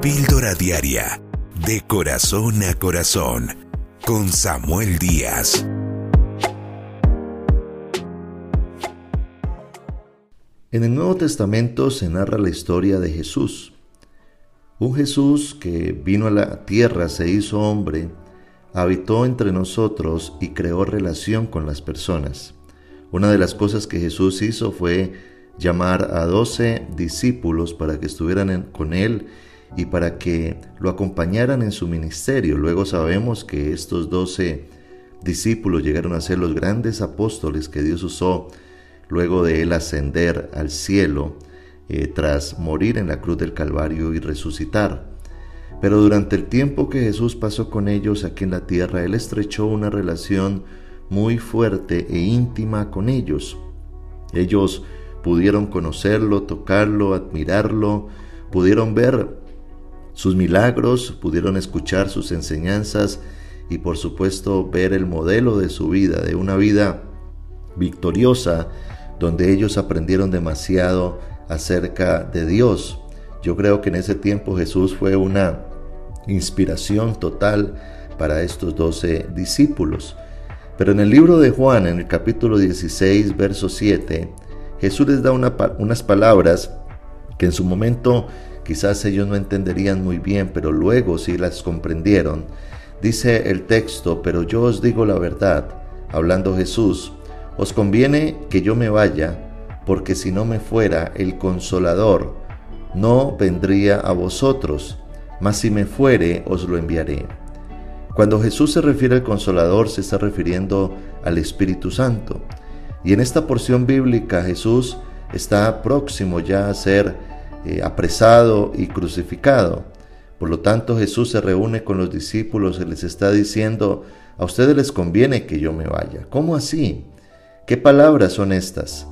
Píldora Diaria, de corazón a corazón, con Samuel Díaz. En el Nuevo Testamento se narra la historia de Jesús. Un Jesús que vino a la tierra, se hizo hombre, habitó entre nosotros y creó relación con las personas. Una de las cosas que Jesús hizo fue llamar a doce discípulos para que estuvieran con él y para que lo acompañaran en su ministerio. Luego sabemos que estos doce discípulos llegaron a ser los grandes apóstoles que Dios usó luego de él ascender al cielo eh, tras morir en la cruz del Calvario y resucitar. Pero durante el tiempo que Jesús pasó con ellos aquí en la tierra, Él estrechó una relación muy fuerte e íntima con ellos. Ellos pudieron conocerlo, tocarlo, admirarlo, pudieron ver sus milagros, pudieron escuchar sus enseñanzas y por supuesto ver el modelo de su vida, de una vida victoriosa, donde ellos aprendieron demasiado acerca de Dios. Yo creo que en ese tiempo Jesús fue una inspiración total para estos doce discípulos. Pero en el libro de Juan, en el capítulo 16, verso 7, Jesús les da unas palabras que en su momento quizás ellos no entenderían muy bien, pero luego sí las comprendieron. Dice el texto, pero yo os digo la verdad, hablando Jesús, os conviene que yo me vaya, porque si no me fuera el consolador, no vendría a vosotros mas si me fuere, os lo enviaré. Cuando Jesús se refiere al consolador, se está refiriendo al Espíritu Santo. Y en esta porción bíblica Jesús está próximo ya a ser eh, apresado y crucificado. Por lo tanto Jesús se reúne con los discípulos y les está diciendo, a ustedes les conviene que yo me vaya. ¿Cómo así? ¿Qué palabras son estas?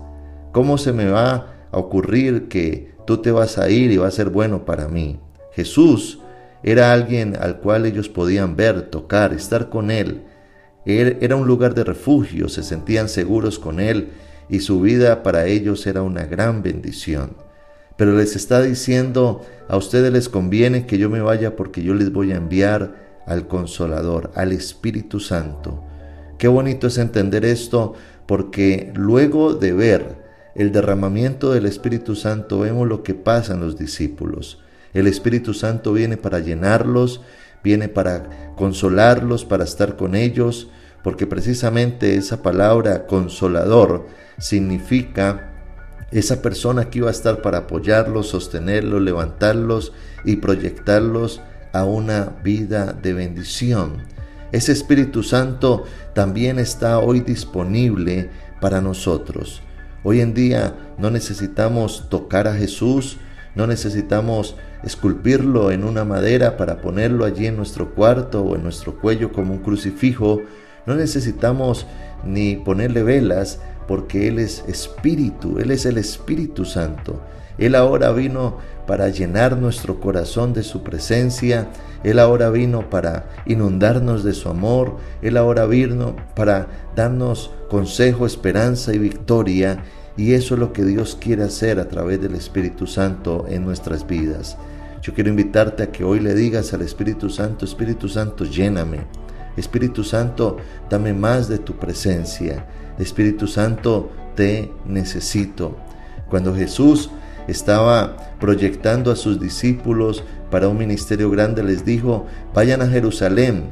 ¿Cómo se me va a ocurrir que tú te vas a ir y va a ser bueno para mí? Jesús era alguien al cual ellos podían ver, tocar, estar con Él. Era un lugar de refugio, se sentían seguros con Él y su vida para ellos era una gran bendición. Pero les está diciendo, a ustedes les conviene que yo me vaya porque yo les voy a enviar al Consolador, al Espíritu Santo. Qué bonito es entender esto porque luego de ver el derramamiento del Espíritu Santo vemos lo que pasa en los discípulos. El Espíritu Santo viene para llenarlos, viene para consolarlos, para estar con ellos, porque precisamente esa palabra consolador significa esa persona que iba a estar para apoyarlos, sostenerlos, levantarlos y proyectarlos a una vida de bendición. Ese Espíritu Santo también está hoy disponible para nosotros. Hoy en día no necesitamos tocar a Jesús, no necesitamos esculpirlo en una madera para ponerlo allí en nuestro cuarto o en nuestro cuello como un crucifijo. No necesitamos ni ponerle velas porque Él es espíritu, Él es el Espíritu Santo. Él ahora vino para llenar nuestro corazón de su presencia. Él ahora vino para inundarnos de su amor. Él ahora vino para darnos consejo, esperanza y victoria. Y eso es lo que Dios quiere hacer a través del Espíritu Santo en nuestras vidas. Yo quiero invitarte a que hoy le digas al Espíritu Santo, Espíritu Santo, lléname. Espíritu Santo, dame más de tu presencia. Espíritu Santo, te necesito. Cuando Jesús estaba proyectando a sus discípulos para un ministerio grande, les dijo, vayan a Jerusalén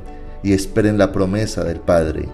y esperen la promesa del Padre.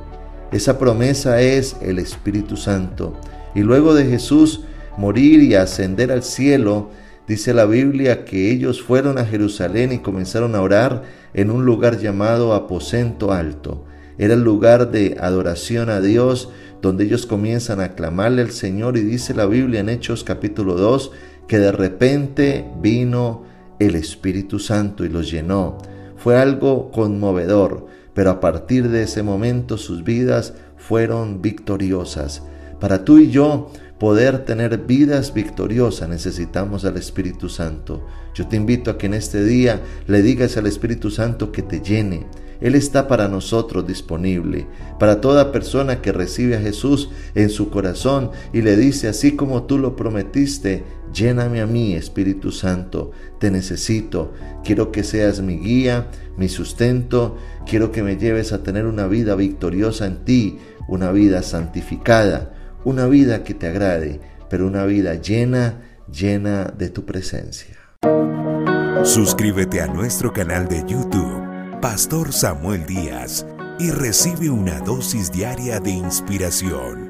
Esa promesa es el Espíritu Santo. Y luego de Jesús morir y ascender al cielo, dice la Biblia que ellos fueron a Jerusalén y comenzaron a orar en un lugar llamado aposento alto. Era el lugar de adoración a Dios donde ellos comienzan a clamarle al Señor y dice la Biblia en Hechos capítulo 2 que de repente vino el Espíritu Santo y los llenó. Fue algo conmovedor, pero a partir de ese momento sus vidas fueron victoriosas. Para tú y yo poder tener vidas victoriosas necesitamos al Espíritu Santo. Yo te invito a que en este día le digas al Espíritu Santo que te llene. Él está para nosotros disponible, para toda persona que recibe a Jesús en su corazón y le dice, así como tú lo prometiste, lléname a mí, Espíritu Santo, te necesito, quiero que seas mi guía, mi sustento, quiero que me lleves a tener una vida victoriosa en ti, una vida santificada, una vida que te agrade, pero una vida llena, llena de tu presencia. Suscríbete a nuestro canal de YouTube, Pastor Samuel Díaz, y recibe una dosis diaria de inspiración.